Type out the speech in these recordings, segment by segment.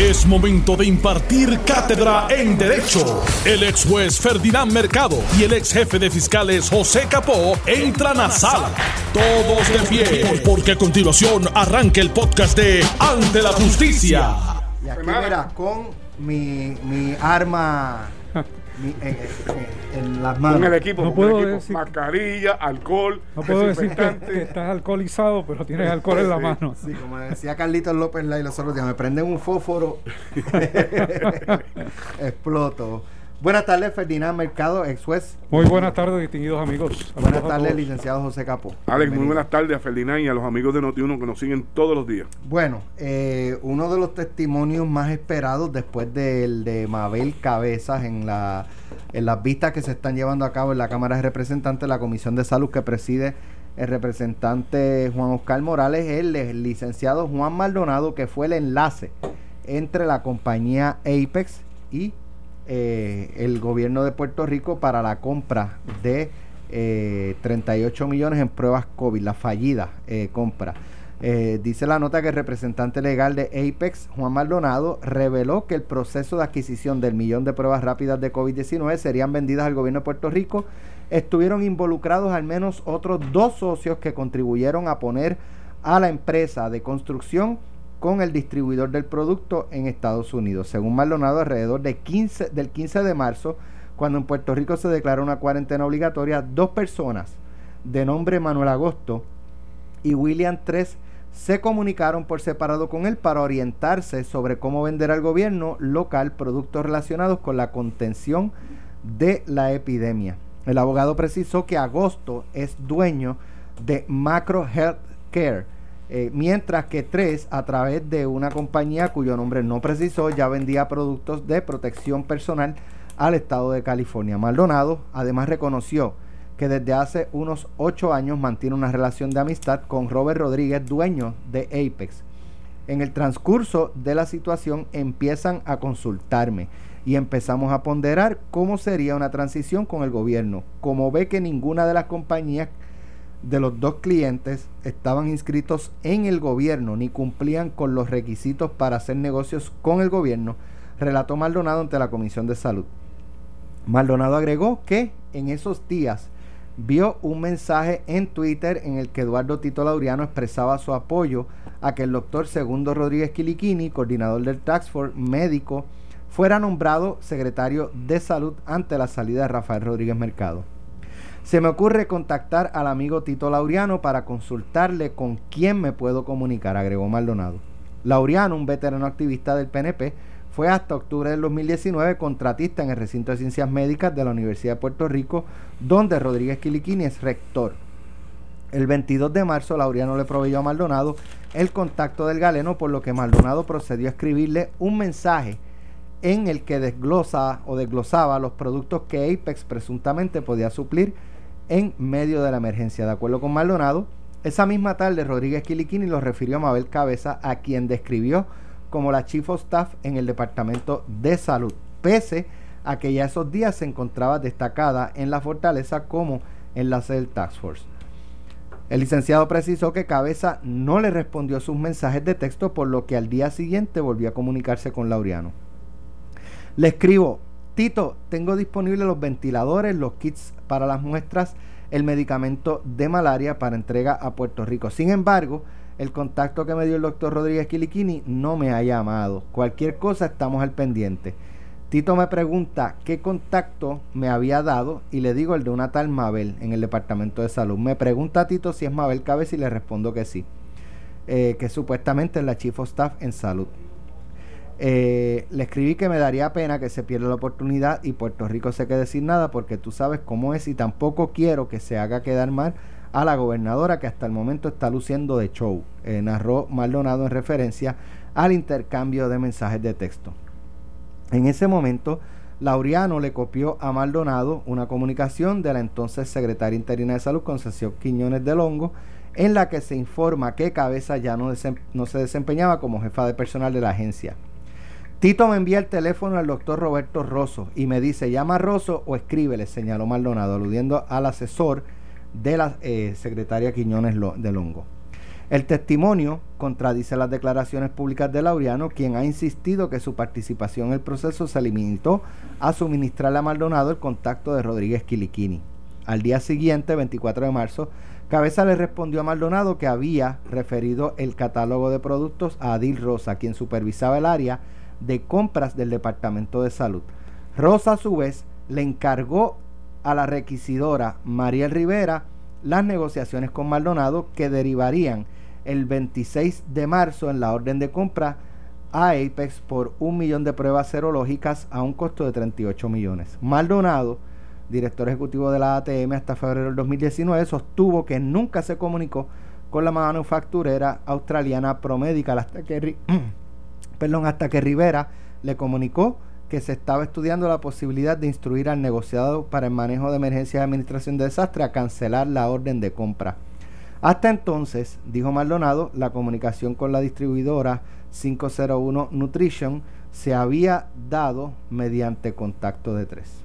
Es momento de impartir cátedra en Derecho. El ex juez Ferdinand Mercado y el ex jefe de fiscales José Capó entran a sala. Todos de pie, porque a continuación arranca el podcast de Ante la Justicia. Y aquí con mi, mi arma mi- eh, eh, en las manos. Con el equipo, No puedo equipo. decir- mascarilla, alcohol, No puedo decir que, que estás alcoholizado, pero tienes alcohol en la mano. Sí, como decía Carlitos López Lai los otros días, me prenden un fósforo, exploto. Buenas tardes, Ferdinand Mercado, ex juez. Muy buenas tardes, distinguidos amigos. Saludos Buenas tardes, licenciado José Capo. Alex, muy buenas tardes a Ferdinand y a los amigos de Noti1 que nos siguen todos los días. Bueno, eh, uno de los testimonios más esperados después del de Mabel Cabezas en la en las vistas que se están llevando a cabo en la Cámara de Representantes, la Comisión de Salud que preside el representante Juan Oscar Morales, el, el licenciado Juan Maldonado, que fue el enlace entre la compañía Apex y eh, el gobierno de Puerto Rico para la compra de eh, 38 millones en pruebas COVID, la fallida eh, compra. Eh, dice la nota que el representante legal de Apex, Juan Maldonado, reveló que el proceso de adquisición del millón de pruebas rápidas de COVID-19 serían vendidas al gobierno de Puerto Rico. Estuvieron involucrados al menos otros dos socios que contribuyeron a poner a la empresa de construcción con el distribuidor del producto en Estados Unidos. Según Maldonado, alrededor de 15, del 15 de marzo, cuando en Puerto Rico se declaró una cuarentena obligatoria, dos personas de nombre Manuel Agosto y William Tres se comunicaron por separado con él para orientarse sobre cómo vender al gobierno local productos relacionados con la contención de la epidemia. El abogado precisó que Agosto es dueño de Macro Health Care, eh, mientras que Tres, a través de una compañía cuyo nombre no precisó, ya vendía productos de protección personal al estado de California. Maldonado además reconoció que desde hace unos ocho años mantiene una relación de amistad con Robert Rodríguez, dueño de Apex. En el transcurso de la situación empiezan a consultarme y empezamos a ponderar cómo sería una transición con el gobierno. Como ve que ninguna de las compañías de los dos clientes estaban inscritos en el gobierno ni cumplían con los requisitos para hacer negocios con el gobierno, relató Maldonado ante la Comisión de Salud. Maldonado agregó que en esos días vio un mensaje en Twitter en el que Eduardo Tito Laureano expresaba su apoyo a que el doctor Segundo Rodríguez Quiliquini, coordinador del Tax Force médico, fuera nombrado secretario de salud ante la salida de Rafael Rodríguez Mercado. Se me ocurre contactar al amigo Tito Laureano para consultarle con quién me puedo comunicar, agregó Maldonado. Laureano, un veterano activista del PNP, fue hasta octubre del 2019 contratista en el recinto de ciencias médicas de la Universidad de Puerto Rico, donde Rodríguez Quiliquini es rector. El 22 de marzo, Laureano le proveyó a Maldonado el contacto del galeno, por lo que Maldonado procedió a escribirle un mensaje en el que desglosa o desglosaba los productos que Apex presuntamente podía suplir en medio de la emergencia. De acuerdo con Maldonado, esa misma tarde Rodríguez Quiliquini lo refirió a Mabel Cabeza, a quien describió como la Chief of Staff en el Departamento de Salud, pese a que ya esos días se encontraba destacada en la fortaleza como enlace del Task Force. El licenciado precisó que Cabeza no le respondió sus mensajes de texto, por lo que al día siguiente volvió a comunicarse con Laureano. Le escribo, Tito, tengo disponibles los ventiladores, los kits para las muestras, el medicamento de malaria para entrega a Puerto Rico. Sin embargo, el contacto que me dio el doctor Rodríguez Quiliquini no me ha llamado. Cualquier cosa estamos al pendiente. Tito me pregunta qué contacto me había dado y le digo el de una tal Mabel en el departamento de salud. Me pregunta Tito si es Mabel Cabeza y le respondo que sí. Eh, que supuestamente es la Chief of Staff en salud. Eh, le escribí que me daría pena que se pierda la oportunidad y Puerto Rico se quede sin nada porque tú sabes cómo es y tampoco quiero que se haga quedar mal a la gobernadora que hasta el momento está luciendo de show, eh, narró Maldonado en referencia al intercambio de mensajes de texto. En ese momento, Laureano le copió a Maldonado una comunicación de la entonces secretaria interina de salud, Concepción Quiñones de Longo, en la que se informa que Cabeza ya no, se desempeñaba como jefa de personal de la agencia. Tito me envía el teléfono al doctor Roberto Rosso y me dice, llama a Rosso o escríbele, señaló Maldonado, aludiendo al asesor de la eh, secretaria Quiñones de Longo. El testimonio contradice las declaraciones públicas de Laureano, quien ha insistido que su participación en el proceso se limitó a suministrarle a Maldonado el contacto de Rodríguez Quiliquini. Al día siguiente, 24 de marzo, Cabeza le respondió a Maldonado que había referido el catálogo de productos a Adil Rosa, quien supervisaba el área de compras del Departamento de Salud. Rosa, a su vez, le encargó a la requisidora Mariel Rivera las negociaciones con Maldonado que derivarían el 26 de marzo en la orden de compra a Apex por un millón de pruebas serológicas a un costo de 38 millones. Maldonado, director ejecutivo de la ATM hasta febrero del 2019, sostuvo que nunca se comunicó con la manufacturera australiana Promedical hasta que, perdón, hasta que Rivera le comunicó que se estaba estudiando la posibilidad de instruir al negociado para el manejo de emergencias y administración de desastre a cancelar la orden de compra. Hasta entonces, dijo Maldonado, la comunicación con la distribuidora 501 Nutrition se había dado mediante contacto de tres.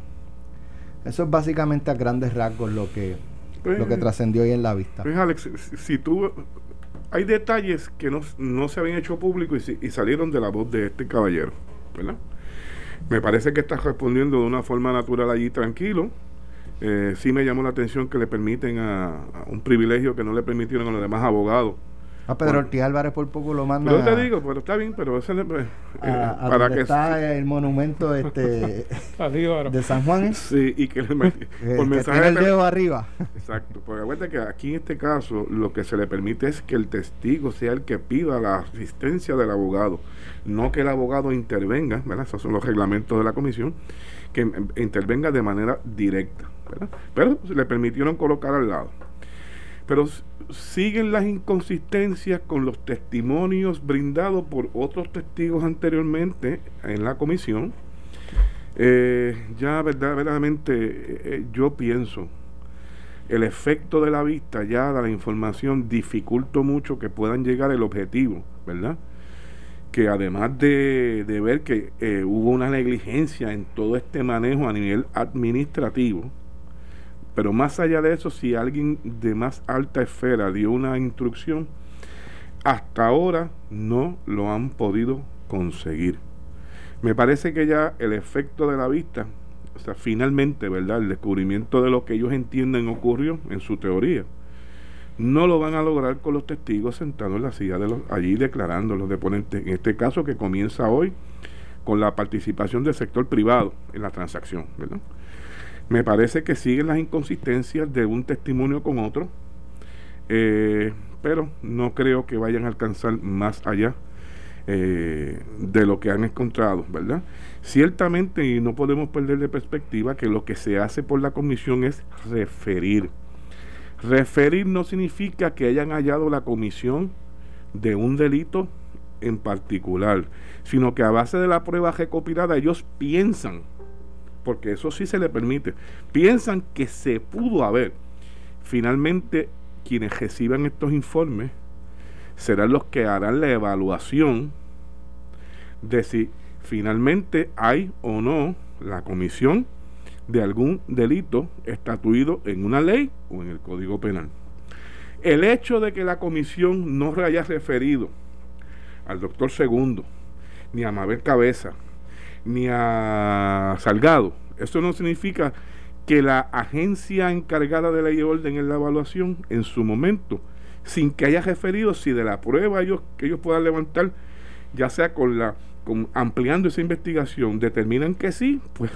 Eso es básicamente a grandes rasgos lo que, lo que pues, trascendió hoy en la vista. Pues Alex, si tú hay detalles que no, no se habían hecho público y, y, salieron de la voz de este caballero, ¿verdad? Me parece que está respondiendo de una forma natural allí tranquilo, eh, sí me llamó la atención que le permiten a, un privilegio que no le permitieron a los demás abogados. A Pedro Ortiz Álvarez por poco lo manda. Pero te digo, pero está bien, pero ese eh, para que está el monumento este de San Juan. Sí, y que le eh, por mensaje el dedo arriba. Exacto, porque acuérdate que aquí en este caso lo que se le permite es que el testigo sea el que pida la asistencia del abogado, no que el abogado intervenga, ¿verdad? Esos son los reglamentos de la comisión, que intervenga de manera directa. Pero le permitieron colocar al lado. Pero siguen las inconsistencias con los testimonios brindados por otros testigos anteriormente en la comisión. Eh, ya verdaderamente eh, yo pienso el efecto de la vista ya de la información dificultó mucho que puedan llegar el objetivo, ¿verdad? Que además de, ver que eh, hubo una negligencia en todo este manejo a nivel administrativo, pero más allá de eso, si alguien de más alta esfera dio una instrucción, hasta ahora no lo han podido conseguir. Me parece que ya el efecto de la vista, o sea, finalmente, ¿verdad? El descubrimiento de lo que ellos entienden ocurrió en su teoría, no lo van a lograr con los testigos sentados en la silla de los, allí declarando los deponentes. En este caso que comienza hoy con la participación del sector privado en la transacción, ¿verdad? Me parece que siguen las inconsistencias de un testimonio con otro, eh, pero no creo que vayan a alcanzar más allá eh, de lo que han encontrado, ¿verdad? Ciertamente, y no podemos perder de perspectiva que lo que se hace por la comisión es referir. Referir no significa que hayan hallado la comisión de un delito en particular, sino que a base de la prueba recopilada ellos piensan porque eso sí se le permite, piensan que se pudo haber. Finalmente, quienes reciban estos informes serán los que harán la evaluación de si finalmente hay o no la comisión de algún delito estatuido en una ley o en el Código Penal. El hecho de que la comisión no haya referido al doctor Segundo, ni a Mabel Cabeza, ni a Salgado. Eso no significa que la agencia encargada de ley y orden en la evaluación, en su momento, sin que haya referido si de la prueba ellos, que ellos puedan levantar, ya sea con la con, ampliando esa investigación, determinan que sí, pues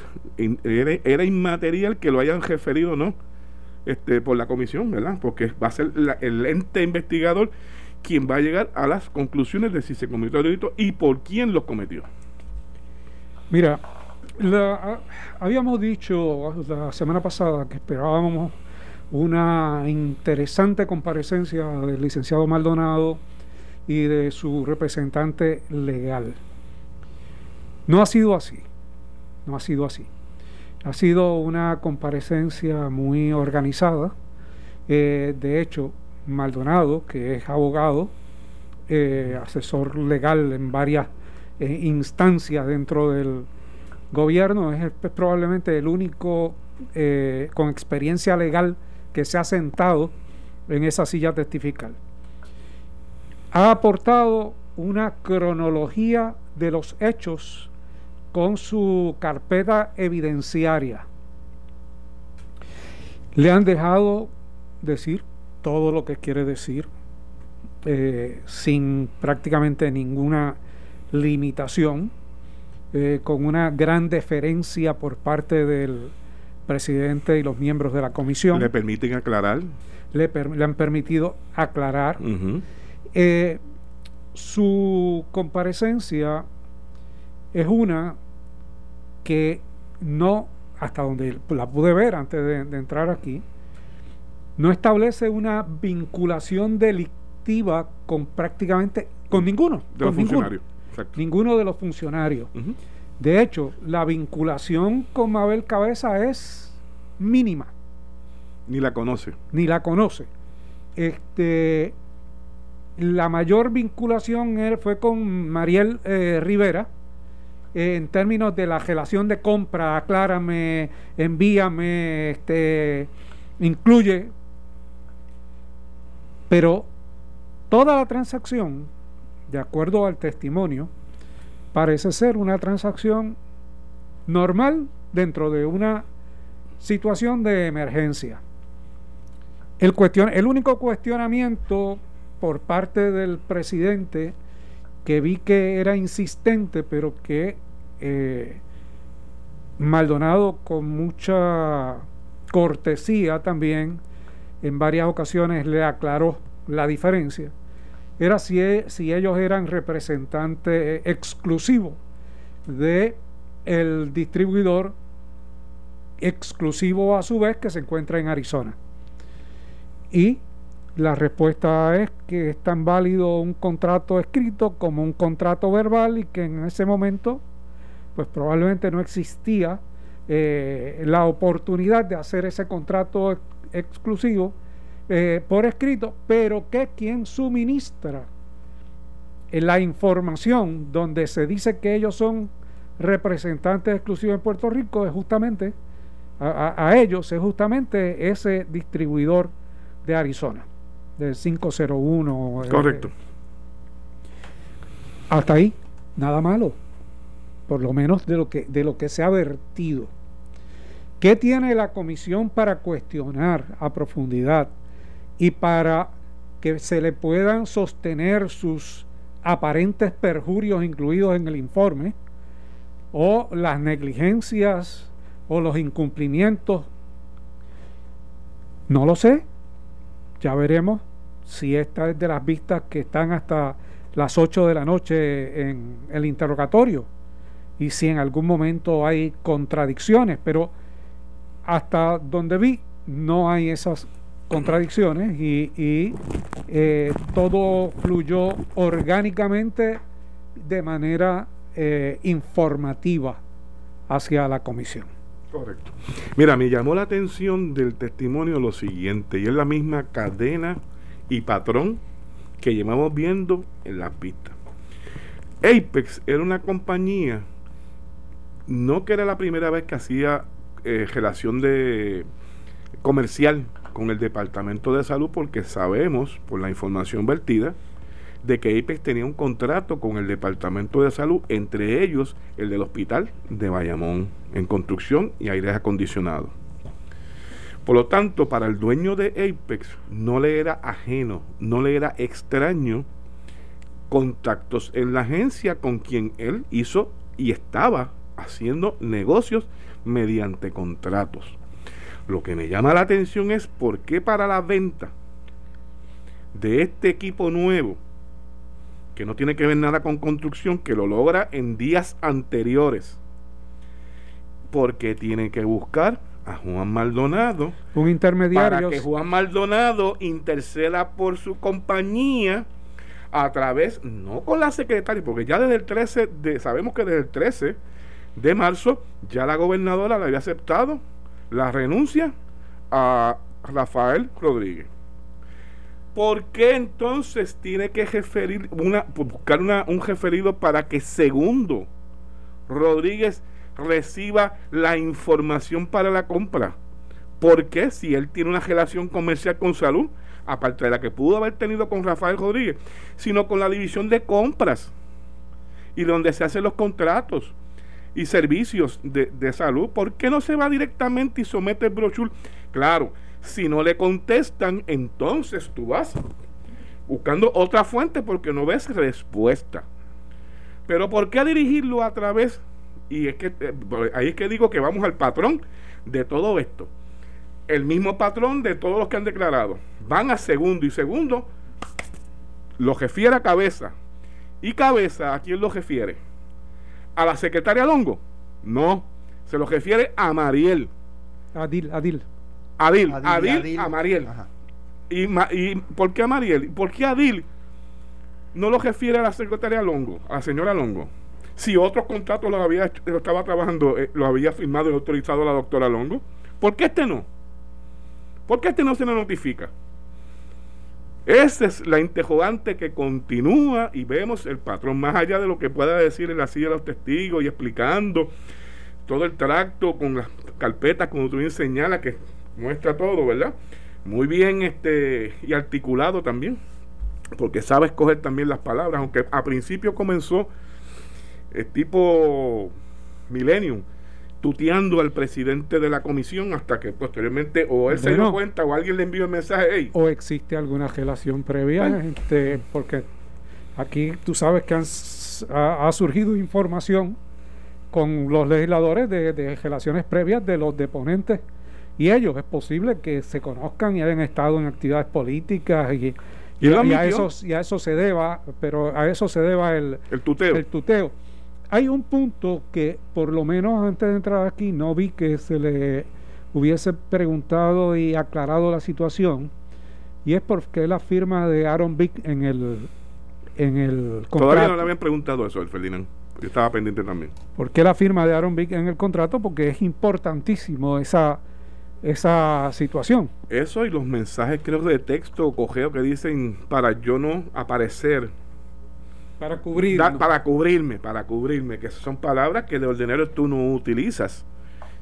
era, inmaterial que lo hayan referido o no este, por la comisión, ¿verdad? Porque va a ser el ente investigador quien va a llegar a las conclusiones de si se cometió el delito y por quién lo cometió. Mira, habíamos dicho la semana pasada que esperábamos una interesante comparecencia del licenciado Maldonado y de su representante legal. No ha sido así, no ha sido así. Ha sido una comparecencia muy organizada. Eh, de hecho, Maldonado, que es abogado, eh, asesor legal en varias eh, instancias dentro del gobierno, es, probablemente el único eh, con experiencia legal que se ha sentado en esa silla testifical. ha aportado una cronología de los hechos con su carpeta evidenciaria. Le han dejado decir todo lo que quiere decir eh, sin prácticamente ninguna limitación, eh, con una gran deferencia por parte del presidente y los miembros de la comisión. ¿Le permiten aclarar? Le, han permitido aclarar. Eh, su comparecencia es una que no, hasta donde la pude ver antes de, entrar aquí, no establece una vinculación delictiva con prácticamente, con ninguno. De los funcionarios. Ninguno de los funcionarios. De hecho, la vinculación con Mabel Cabeza es mínima. Ni la conoce. Ni la conoce. Este, la mayor vinculación fue con Mariel eh, Rivera en términos de la relación de compra, aclárame, envíame, este, incluye. Pero toda la transacción, de acuerdo al testimonio, parece ser una transacción normal dentro de una situación de emergencia. El, el único cuestionamiento por parte del presidente que vi que era insistente, pero que eh, Maldonado con mucha cortesía también en varias ocasiones le aclaró la diferencia, era si, e, si ellos eran representantes exclusivos de el distribuidor exclusivo a su vez que se encuentra en Arizona. Y la respuesta es que es tan válido un contrato escrito como un contrato verbal y que en ese momento pues probablemente no existía eh, la oportunidad de hacer ese contrato exclusivo eh, por escrito, pero que quien suministra la información donde se dice que ellos son representantes exclusivos en Puerto Rico es justamente a, ellos, es justamente ese distribuidor de Arizona del 501. Eh, Correcto. hasta ahí, nada malo. Por lo menos de lo que, de lo que se ha vertido. ¿Qué tiene la comisión para cuestionar a profundidad y para que se le puedan sostener sus aparentes perjurios incluidos en el informe o las negligencias o los incumplimientos? No lo sé. Ya veremos si esta es de las vistas que están hasta las 8 de la noche en el interrogatorio y si en algún momento hay contradicciones, pero hasta donde vi no hay esas contradicciones y, eh, todo fluyó orgánicamente de manera eh, informativa hacia la comisión. Correcto. Mira, me llamó la atención del testimonio lo siguiente, y es la misma cadena y patrón que llevamos viendo en las pistas. Apex era una compañía, no que era la primera vez que hacía eh, relación de comercial con el Departamento de Salud, porque sabemos, por la información vertida, de que Apex tenía un contrato con el Departamento de Salud, entre ellos el del Hospital de Bayamón, en construcción y aire acondicionado. Por lo tanto, para el dueño de Apex no le era ajeno, no le era extraño contactos en la agencia con quien él hizo y estaba haciendo negocios mediante contratos. Lo que me llama la atención es por qué para la venta de este equipo nuevo, que no tiene que ver nada con construcción, que lo logra en días anteriores, porque tiene que buscar a Juan Maldonado. Un intermediario. Para que Juan Maldonado interceda por su compañía a través, no con la secretaria, porque ya desde el 13, de, sabemos que desde el 13 de marzo ya la gobernadora le había aceptado la renuncia a Rafael Rodríguez. ¿Por qué entonces tiene que referir una, buscar una, un referido para que segundo Rodríguez reciba la información para la compra. Porque si él tiene una relación comercial con salud, aparte de la que pudo haber tenido con Rafael Rodríguez, sino con la división de compras y donde se hacen los contratos y servicios de, salud. ¿Por qué no se va directamente y somete el brochure? Claro, si no le contestan, entonces tú vas buscando otra fuente porque no ves respuesta. Pero ¿por qué dirigirlo a través? Y es que eh, ahí es que digo que vamos al patrón de todo esto. El mismo patrón de todos los que han declarado. Van a segundo y segundo lo refiere a cabeza. ¿Y cabeza a quién lo refiere? ¿A la secretaria Longo? No, se lo refiere a Mariel. Adil, Adil. Adil, Adil, a Mariel. Y, ¿Y por qué a Mariel? ¿Por qué Adil no lo refiere a la secretaria Longo, a la señora Longo? Si otros contratos los había lo estaba trabajando, eh, lo había firmado y autorizado la doctora Longo, ¿por qué este no? ¿Por qué este no se le notifica? Esa es la interrogante que continúa y vemos el patrón, más allá de lo que pueda decir en la silla de los testigos y explicando todo el tracto con las carpetas, como tú bien señalas, que muestra todo, ¿verdad? Muy bien este y articulado también, porque sabe escoger también las palabras, aunque a principio comenzó el tipo Millennium tuteando al presidente de la comisión hasta que posteriormente o él se dio cuenta o alguien le envió el mensaje o existe alguna relación previa este, porque aquí tú sabes que ha, surgido información con los legisladores de, relaciones previas de los deponentes y ellos es posible que se conozcan y hayan estado en actividades políticas y, y, a, eso, y a eso se deba pero a eso se deba el, el tuteo, el tuteo hay un punto que, por lo menos antes de entrar aquí, no vi que se le hubiese preguntado y aclarado la situación, y es porque la firma de Aaron Vick en el, en el contrato. Todavía no le habían preguntado eso al Ferdinand. Yo estaba pendiente también. ¿Por qué la firma de Aaron Vick en el contrato? Porque es importantísimo esa, esa situación. Eso y los mensajes, creo, de texto o cogeo que dicen para yo no aparecer para cubrir. para cubrirme, para cubrirme, que son palabras que de ordinario tú no utilizas.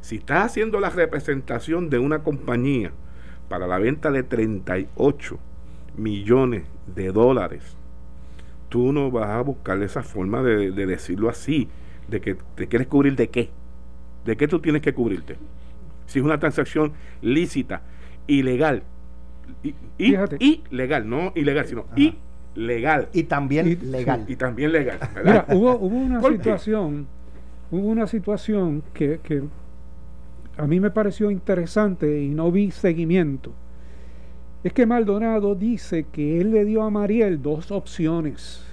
Si estás haciendo la representación de una compañía para la venta de 38 millones de dólares, tú no vas a buscar esa forma de, decirlo así, de que te quieres cubrir de qué. ¿De qué tú tienes que cubrirte? Si es una transacción lícita, ilegal, y, y, ilegal, no ilegal, sino y legal. Y también legal. Y también legal. Mira, hubo, una situación, hubo una situación que, que a mí me pareció interesante y no vi seguimiento. Es que Maldonado dice que él le dio a Mariel dos opciones.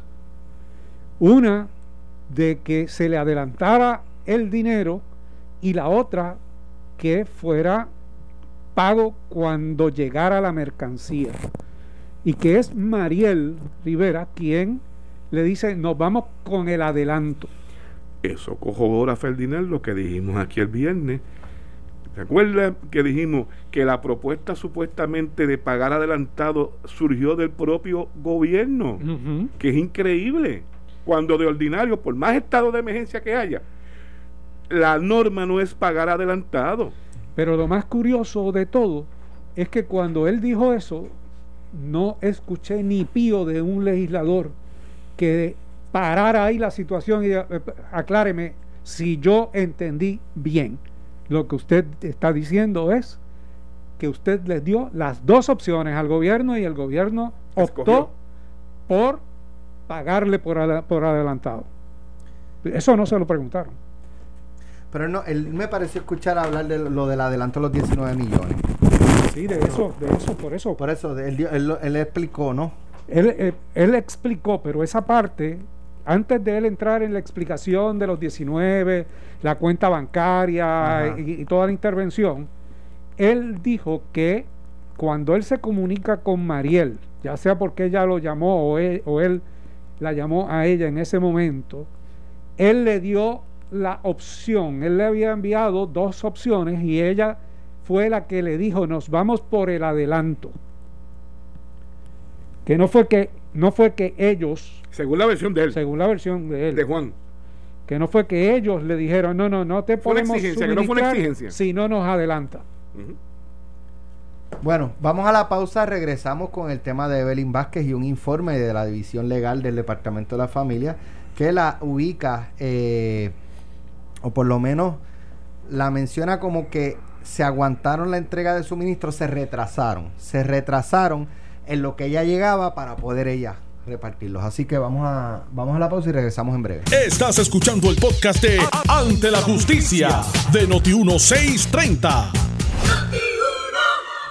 Una de que se le adelantara el dinero y la otra que fuera pago cuando llegara la mercancía y que es Mariel Rivera quien le dice, nos vamos con el adelanto. Eso ahora Ferdinand, lo que dijimos aquí el viernes. ¿Se acuerda que dijimos que la propuesta supuestamente de pagar adelantado surgió del propio gobierno? Que es increíble. Cuando de ordinario, por más estado de emergencia que haya, la norma no es pagar adelantado. Pero lo más curioso de todo es que cuando él dijo eso, no escuché ni pío de un legislador que parara ahí la situación y eh, acláreme si yo entendí bien. Lo que usted está diciendo es que usted les dio las dos opciones al gobierno y el gobierno optó por pagarle por, por adelantado. Eso no se lo preguntaron. Pero no, él me pareció escuchar hablar de lo del adelanto de los 19 millones. Sí, de eso, de eso, por eso. Por eso, él, él, explicó, ¿no? Él, eh, él, explicó, pero esa parte, antes de él entrar en la explicación de los 19, la cuenta bancaria y, toda la intervención, él dijo que cuando él se comunica con Mariel, ya sea porque ella lo llamó o él, o él la llamó a ella en ese momento, él le dio la opción, él le había enviado dos opciones y ella fue la que le dijo, nos vamos por el adelanto. Que no fue que, no fue que ellos... Según la versión de él. Según la versión de él. De Juan. Que no fue que ellos le dijeron, no, no, no te podemos exigencia, que no fue una exigencia. si no nos adelanta. Bueno, vamos a la pausa, regresamos con el tema de Evelyn Vázquez y un informe de la División Legal del Departamento de la Familia que la ubica, eh, o por lo menos la menciona como que se aguantaron la entrega de suministros, se retrasaron, se retrasaron en lo que ella llegaba para poder ella repartirlos. Así que vamos a, vamos a la pausa y regresamos en breve. Estás escuchando el podcast de Ante la Justicia de Noti1630.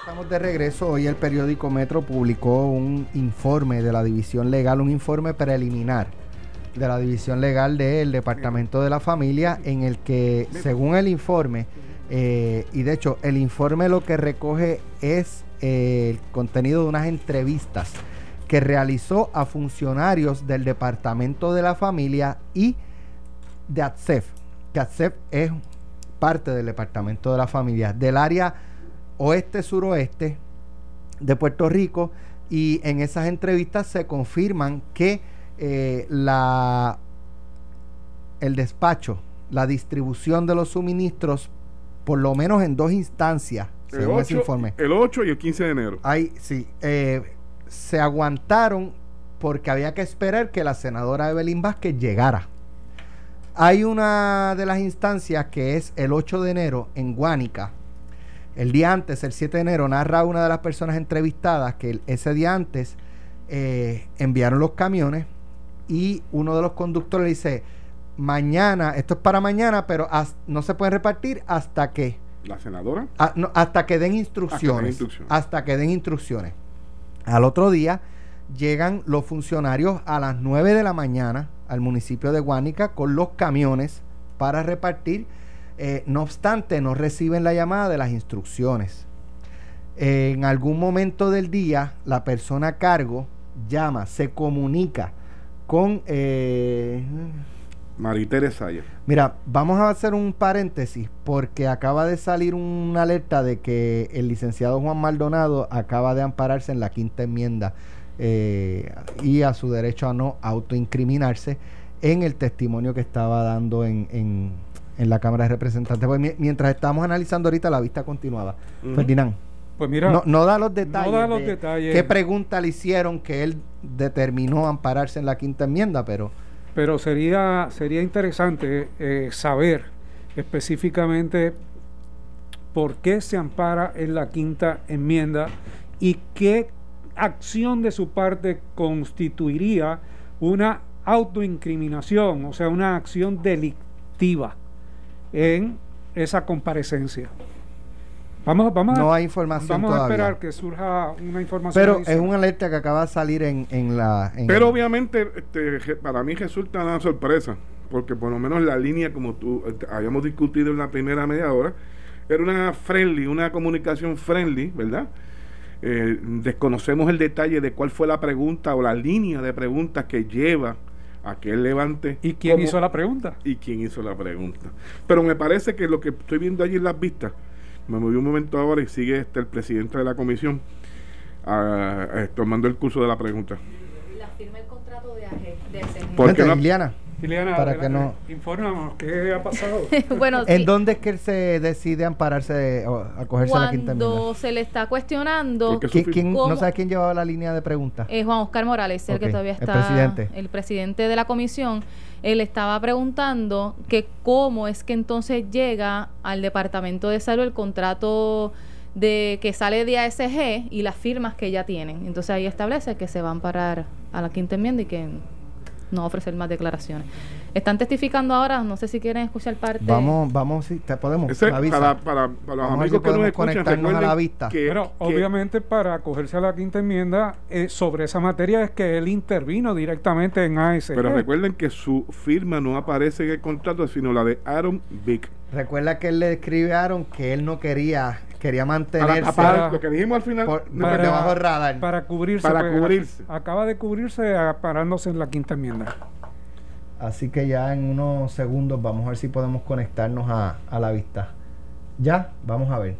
Estamos de regreso. Hoy el periódico Metro publicó un informe de la División Legal, un informe preliminar de la División Legal del Departamento de la Familia, en el que, según el informe, eh, y de hecho el informe lo que recoge es eh, el contenido de unas entrevistas que realizó a funcionarios del Departamento de la Familia y de ATSEF, que ATSEF es parte del Departamento de la Familia, del área oeste-suroeste de Puerto Rico, y en esas entrevistas se confirman que eh, la, el despacho, la distribución de los suministros, por lo menos en dos instancias, El según ese 8, informe. el 8 y el 15 de enero. Hay, sí, eh, se aguantaron porque había que esperar que la senadora Evelyn Vázquez llegara. Hay una de las instancias que es el 8 de enero en Guánica. El día antes, el 7 de enero, narra una de las personas entrevistadas que ese día antes eh, enviaron los camiones y uno de los conductores le dice, mañana, esto es para mañana, pero no se puede repartir hasta que La senadora. Ah, no, hasta que den instrucciones. instrucciones. Hasta que den instrucciones. Al otro día llegan los funcionarios a las 9 de la mañana al municipio de Guánica con los camiones para repartir. Eh, no obstante, no reciben la llamada de las instrucciones. en algún momento del día, la persona a cargo llama, se comunica con... eh, Maritere Saya. Mira, vamos a hacer un paréntesis porque acaba de salir una alerta de que el licenciado Juan Maldonado acaba de ampararse en la quinta enmienda eh, y a su derecho a no autoincriminarse en el testimonio que estaba dando en, en- en la Cámara de Representantes. Pues mi- mientras estamos analizando ahorita, la vista continuaba. Ferdinand, Pues mira, no, no da los detalles. da los de detalles. ¿Qué pregunta le hicieron que él determinó ampararse en la quinta enmienda? Pero pero sería, sería interesante eh, saber específicamente por qué se ampara en la quinta enmienda y qué acción de su parte constituiría una autoincriminación, o sea, una acción delictiva en esa comparecencia. Vamos, vamos, no a, hay información vamos a esperar que surja una información. Pero es una alerta que acaba de salir en, en la... en- Pero obviamente este, para mí resulta una sorpresa, porque por lo menos la línea como tú este, habíamos discutido en la primera media hora, era una friendly, una comunicación friendly, ¿verdad? Eh, desconocemos el detalle de cuál fue la pregunta o la línea de preguntas que lleva a que él levante. ¿Y quién como- hizo la pregunta? y quién hizo la pregunta. Pero me parece que lo que estoy viendo allí en las vistas, me moví un momento ahora y sigue este el presidente de la comisión ah, eh, tomando el curso de la pregunta. La firma el contrato de AG, de. ¿Por qué Vente, no? Liliana, Liliana, Para que no- infórmanos qué ha pasado. bueno, ¿en sí, dónde es que él se decide ampararse o acogerse a la quinta enmienda? cuando se le está cuestionando, Porque ¿Qui- su quién-. ¿No sabe quién llevaba la línea de preguntas? eh, Juan Oscar Morales, el Ok, que todavía el está, presidente. el presidente de la comisión, él estaba preguntando que cómo es que entonces llega al Departamento de Salud el contrato de que sale de ASG y las firmas que ya tienen. Entonces ahí establece que se van a parar a la quinta enmienda y que no ofrecer más declaraciones. Están testificando ahora, no sé si quieren escuchar parte. Vamos, vamos, si te podemos. Ese, avisa. para, para, para los Vamos amigos si que nos escuchan, conectarnos a la vista. que- Pero que- obviamente para acogerse a la quinta enmienda eh, sobre esa materia es que él intervino directamente en ASG. pero recuerden que su firma no aparece en el contrato, sino la de Aaron Vick. Recuerda que él le escribe a Aaron que él no quería, quería Para mantenerse tapar lo que dijimos al final. por- no, por debajo del radar. para cubrirse. Para pues, cubrirse. Acaba de cubrirse parándose en la quinta enmienda. Así que ya en unos segundos vamos a ver si podemos conectarnos a, a la vista. Ya, vamos a ver.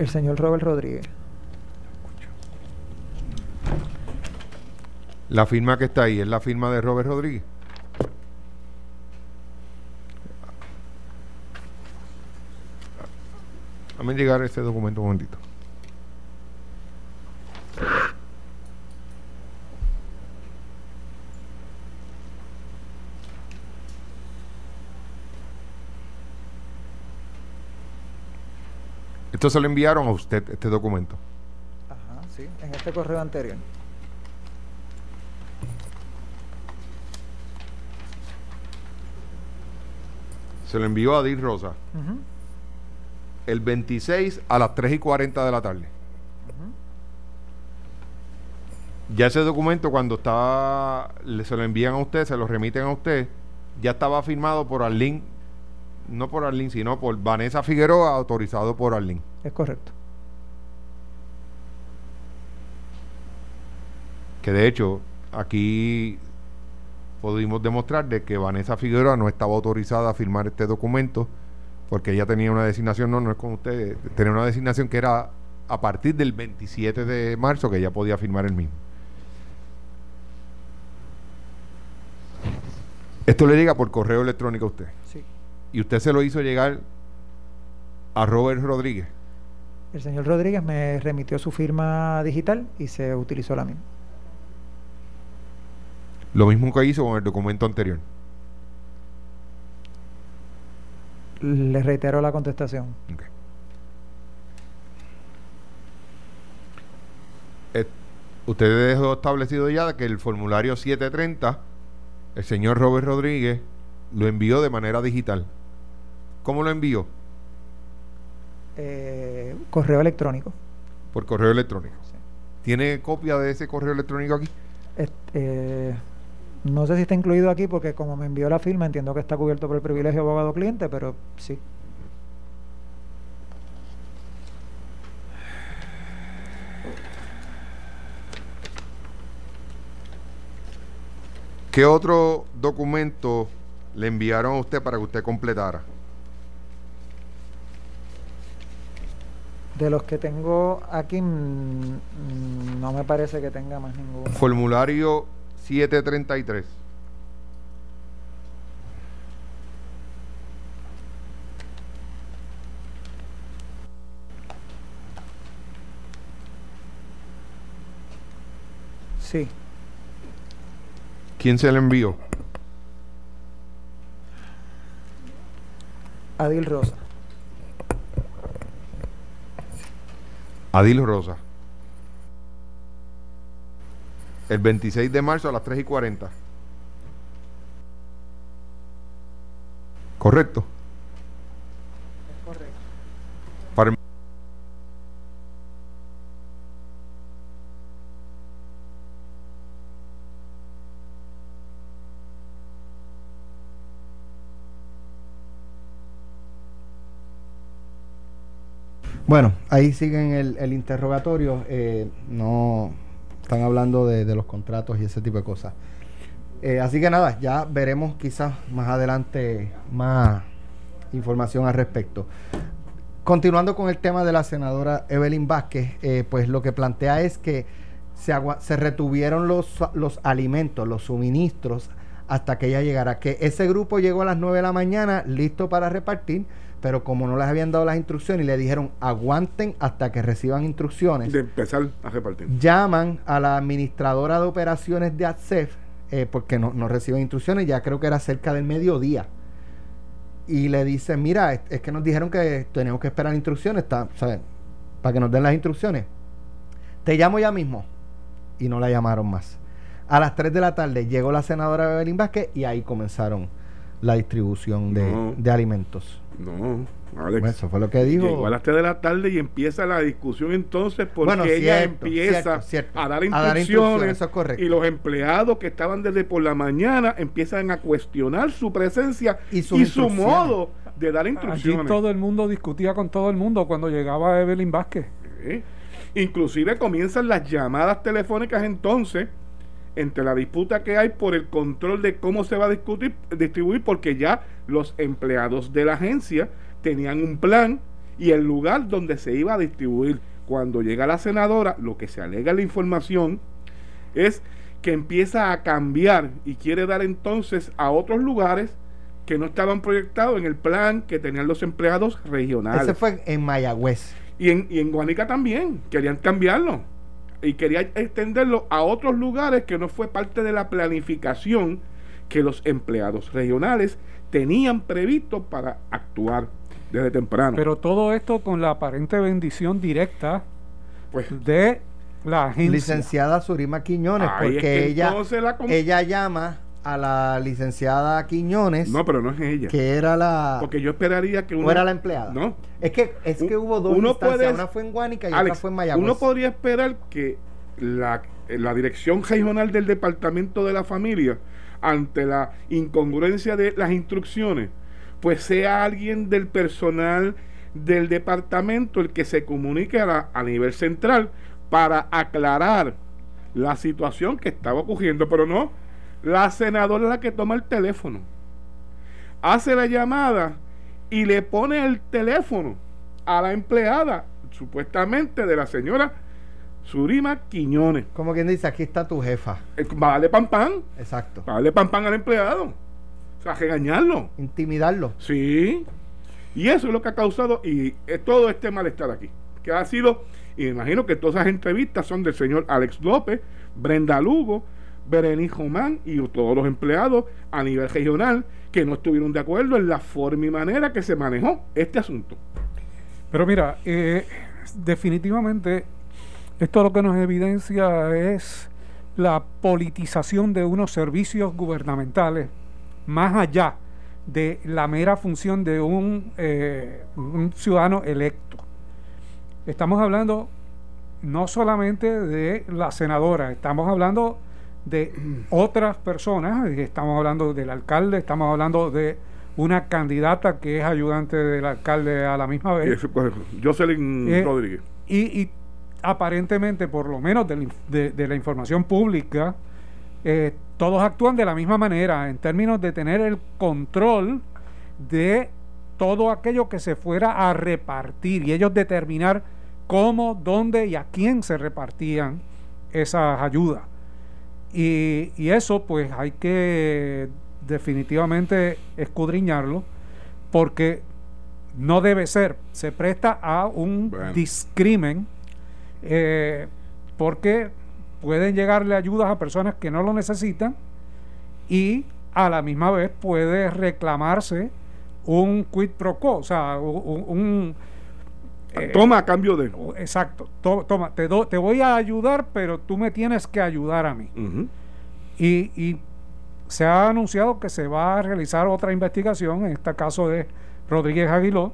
El señor Robert Rodríguez. La firma que está ahí es la firma de Robert Rodríguez. Déjame llegar este documento un momentito. Esto se lo enviaron a usted, este documento. Ajá, sí, en este correo anterior. Se lo envió a Adil Rosa el 26 a las 3 y 40 de la tarde. Ya ese documento cuando estaba, le- se lo envían a usted, se lo remiten a usted, ya estaba firmado por Arlín, no por Arlín, sino por Vanessa Figueroa, autorizado por Arlín. Es correcto. Que de hecho, aquí pudimos demostrar de que Vanessa Figueroa no estaba autorizada a firmar este documento porque ella tenía una designación, no, no es con usted, tenía una designación que era a partir del 27 de marzo que ella podía firmar el mismo. Esto le llega por correo electrónico a usted. Y usted se lo hizo llegar a Robert Rodríguez. El señor Rodríguez me remitió su firma digital y se utilizó la misma. Lo mismo que hizo con el documento anterior. Le reitero la contestación. Eh, usted dejó establecido ya que el formulario 730, el señor Robert Rodríguez lo envió de manera digital. ¿Cómo lo envió? Eh, correo electrónico. Por correo electrónico. Sí. ¿Tiene copia de ese correo electrónico aquí? Eh, no sé si está incluido aquí porque como me envió la firma entiendo que está cubierto por el privilegio abogado cliente, pero sí. ¿Qué otro documento le enviaron a usted para que usted completara? De los que tengo aquí, mm, mm, no me parece que tenga más ninguno. Formulario 733. Sí, ¿Quién se le envió? Adil Rosa. Adil Rosa. El 26 de marzo a las 3 y 40. Correcto. Correcto. Para el- Bueno, ahí siguen el, el interrogatorio. eh, no están hablando de, los contratos y ese tipo de cosas. Eh, así que nada, ya veremos quizás más adelante más información al respecto. Continuando con el tema de la senadora Evelyn Vázquez, eh, pues lo que plantea es que se retuvieron los, los alimentos, los suministros, hasta que ella llegara. Que ese grupo llegó a las 9 de la mañana listo para repartir, pero como no les habían dado las instrucciones y le dijeron aguanten hasta que reciban instrucciones, De empezar a repartir. llaman a la administradora de operaciones de ATSEF eh, porque no, no reciben instrucciones, ya creo que era cerca del mediodía. Y le dicen, mira, es, es que nos dijeron que tenemos que esperar instrucciones, está, ¿sabes? Para que nos den las instrucciones. Te llamo ya mismo. Y no la llamaron más. A las 3 de la tarde llegó la senadora Evelyn Vázquez y ahí comenzaron la distribución de, No. de alimentos. No, Alex. Bueno, eso fue lo que dijo. Llegó a las 3 de la tarde y empieza la discusión entonces porque Bueno, ella empieza cierto, cierto. a dar A instrucciones, dar instrucciones, eso es correcto. y los empleados que estaban desde por la mañana empiezan a cuestionar su presencia Y su modo de dar Allí instrucciones. todo el mundo discutía con todo el mundo cuando llegaba Evelyn Vázquez. Inclusive comienzan las llamadas telefónicas entonces entre la disputa que hay por el control de cómo se va a discutir, distribuir, porque ya los empleados de la agencia tenían un plan y el lugar donde se iba a distribuir. Cuando llega la senadora, lo que se alega en la información es que empieza a cambiar y quiere dar entonces a otros lugares que no estaban proyectados en el plan que tenían los empleados regionales. Ese fue en Mayagüez. Y en, y en Guanica también, querían cambiarlo. Y querían extenderlo a otros lugares que no fue parte de la planificación que los empleados regionales tenían previsto para actuar desde temprano. Pero todo esto con la aparente bendición directa pues, de la agencia. Licenciada Surima Quiñones, es porque que ella, la ella llama a la licenciada Quiñones, no, pero no es ella. que era la... Porque yo esperaría que ¿O uno... era la empleada? No. Es que, es que hubo dos uno instancias, puede- una fue en Guánica y otra fue en Mayagüez. uno podría esperar que la, la dirección regional del Departamento de la Familia, ante la incongruencia de las instrucciones, pues sea alguien del personal del departamento el que se comunique a, la- a nivel central para aclarar la situación que estaba ocurriendo, pero no, la senadora es la que toma el teléfono, hace la llamada y le pone el teléfono a la empleada, supuestamente de la señora Surima Quiñones. Como quien dice, aquí está tu jefa. Eh, Va a darle pan pan, Exacto. va a darle pan pan al empleado. O sea, regañarlo. Intimidarlo. Sí. Y eso es lo que ha causado y todo este malestar aquí. Que ha sido, y me imagino que todas esas entrevistas son del señor Alex López, Brenda Lugo, Berenice Román y todos los empleados a nivel regional que no estuvieron de acuerdo en la forma y manera que se manejó este asunto. Pero mira, eh, definitivamente esto lo que nos evidencia es la politización de unos servicios gubernamentales más allá de la mera función de un, eh, un ciudadano electo. Estamos hablando no solamente de la senadora, estamos hablando de otras personas, estamos hablando del alcalde, estamos hablando de una candidata que es ayudante del alcalde a la misma vez. pues, Jocelyn Eh, Rodríguez. Y, y aparentemente, por lo menos de la información pública, eh, todos actúan de la misma manera en términos de tener el control de todo aquello que se fuera a repartir y ellos determinar cómo, dónde y a quién se repartían esas ayudas. Y, y eso pues hay que definitivamente escudriñarlo porque no debe ser, se presta a un Bueno. discrimen eh, porque pueden llegarle ayudas a personas que no lo necesitan y a la misma vez puede reclamarse un quid pro quo, o sea, un... eh, Toma a cambio de. Exacto, to- toma, te, do- te voy a ayudar, pero tú me tienes que ayudar a mí. Y, y se ha anunciado que se va a realizar otra investigación, en este caso de Rodríguez Aguiló,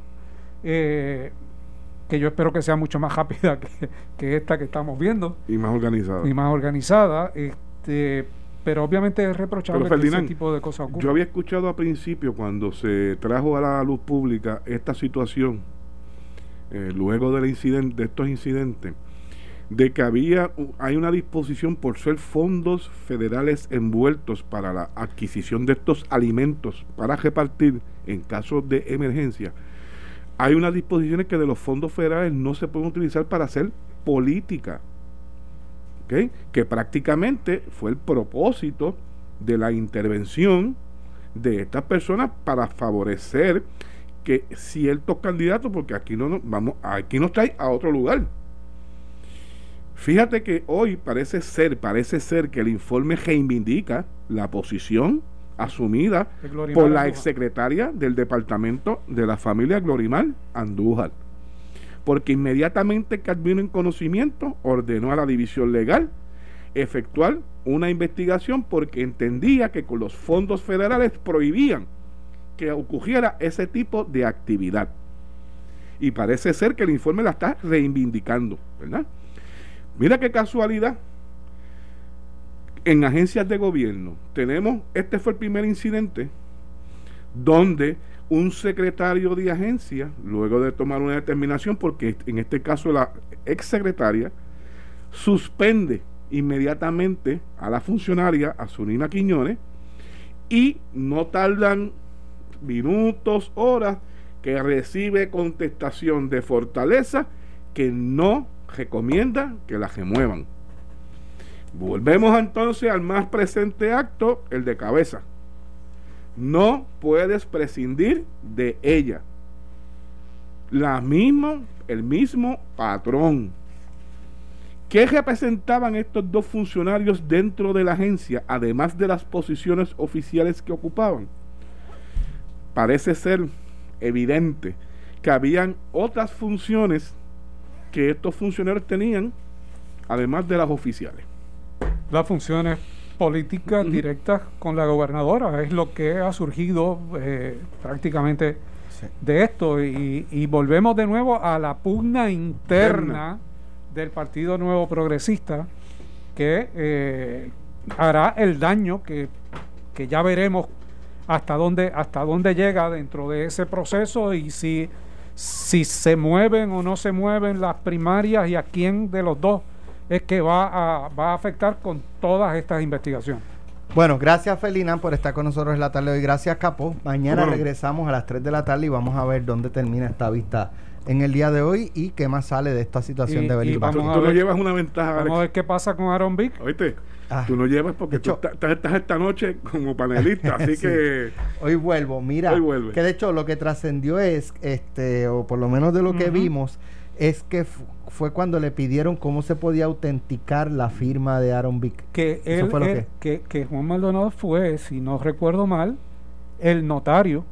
eh, que yo espero que sea mucho más rápida que, que esta que estamos viendo Y más organizado. y más organizada. Este, pero obviamente es reprochable Pero, que ese tipo de cosas ocurran. Yo había escuchado a principio cuando se trajo a la luz pública esta situación, eh, luego de estos incidentes, de que había hay una disposición por ser fondos federales envueltos para la adquisición de estos alimentos para repartir en casos de emergencia. Hay unas disposiciones que de los fondos federales no se pueden utilizar para hacer política. que prácticamente fue el propósito de la intervención de estas personas para favorecer que ciertos candidatos, porque aquí no nos vamos, aquí nos trae a otro lugar. Fíjate que hoy parece ser, parece ser que el informe reivindica la posición asumida por la exsecretaria del Departamento de la Familia Glorimar Andújar porque inmediatamente que advino en conocimiento ordenó a la división legal efectuar una investigación porque entendía que con los fondos federales prohibían que ocurriera ese tipo de actividad. Y parece ser que el informe la está reivindicando, ¿verdad? Mira qué casualidad. En agencias de gobierno tenemos, este fue el primer incidente donde un secretario de agencia, luego de tomar una determinación, porque en este caso la exsecretaria, suspende inmediatamente a la funcionaria, a Sunina Quiñones, y no tardan minutos, horas, que recibe contestación de Fortaleza que no recomienda que la remuevan. Volvemos entonces al más presente acto, el de cabeza. No puedes prescindir de ella. La misma, el mismo patrón. ¿Qué representaban estos dos funcionarios dentro de la agencia, además de las posiciones oficiales que ocupaban? Parece ser evidente que habían otras funciones que estos funcionarios tenían, además de las oficiales. Las funciones políticas directas con la gobernadora es lo que ha surgido eh, prácticamente de esto. Y, y volvemos de nuevo a la pugna interna. del Partido Nuevo Progresista que eh, hará el daño que, que ya veremos hasta dónde hasta dónde llega dentro de ese proceso y si si se mueven o no se mueven las primarias y a quién de los dos es que va a, va a afectar con todas estas investigaciones. Bueno, gracias Felina por estar con nosotros en la tarde hoy. Gracias Capo. Mañana Bueno. regresamos a las 3 de la tarde y vamos a ver dónde termina esta vista en el día de hoy y qué más sale de esta situación Y- de vamos Tú, tú no llevas una ventaja, Vamos a Alex. ver qué pasa con Aaron Vick. Oíste, Ah. tú no llevas porque hecho- tú estás, estás esta noche como panelista, así Sí. que Hoy vuelvo, mira, Hoy vuelve. que de hecho lo que trascendió es, este, o por lo menos de lo que vimos, es que fu- fue cuando le pidieron cómo se podía autenticar la firma de Aaron Vick. que Eso él, fue lo él- que, que Juan Maldonado fue, si no recuerdo mal, el notario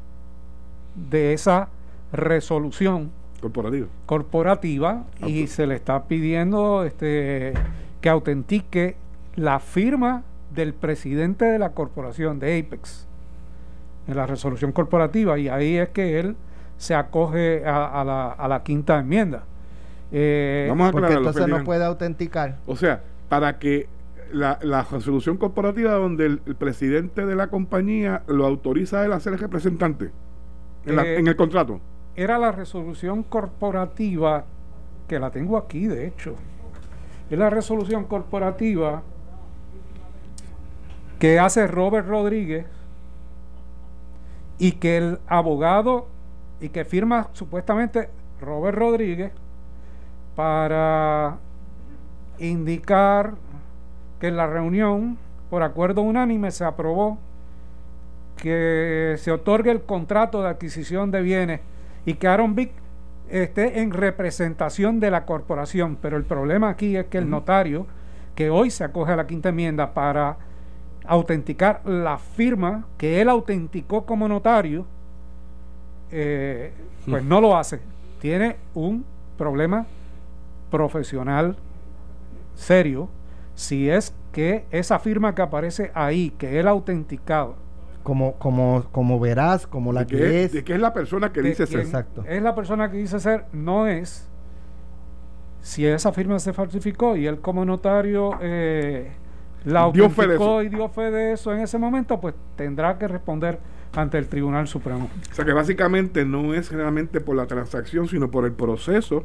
de esa resolución corporativo. corporativa y se le está pidiendo este que autentique la firma del presidente de la corporación de Apex en la resolución corporativa y ahí es que él se acoge a, a la, a la quinta enmienda. Eh, Vamos a Porque entonces no puede autenticar. O sea, para que la, la resolución corporativa donde el, el presidente de la compañía lo autoriza a él a ser el representante en, la- Eh, en el contrato. Era la resolución corporativa, que la tengo aquí de hecho, es la resolución corporativa que hace Robert Rodríguez y que el abogado y que firma supuestamente Robert Rodríguez para indicar que en la reunión por acuerdo unánime se aprobó que se otorgue el contrato de adquisición de bienes y que Aaron Vick esté en representación de la corporación. Pero el problema aquí es que el notario, que hoy se acoge a la quinta enmienda para autenticar la firma que él autenticó como notario, eh, pues no lo hace. Tiene un problema profesional serio si es que esa firma que aparece ahí, que él ha autenticado, Como, como, como verás, como la de, que, que es. de que es la persona que dice ser. Exacto. Es la persona que dice ser, no es. Si esa firma se falsificó y él como notario eh, la autenticó y dio fe de eso en ese momento, pues tendrá que responder ante el Tribunal Supremo. O sea que básicamente no es realmente por la transacción, sino por el proceso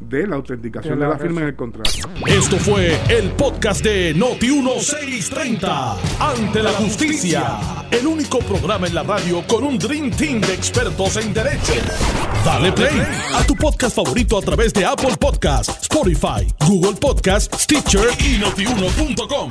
de la autenticación De de la firma en el contrato. Esto fue el podcast de Noti1630. Ante la justicia. El único programa en la radio con un Dream Team de expertos en derecho. Dale play a tu podcast favorito a través de Apple Podcasts, Spotify, Google Podcasts, Stitcher y notiuno.com.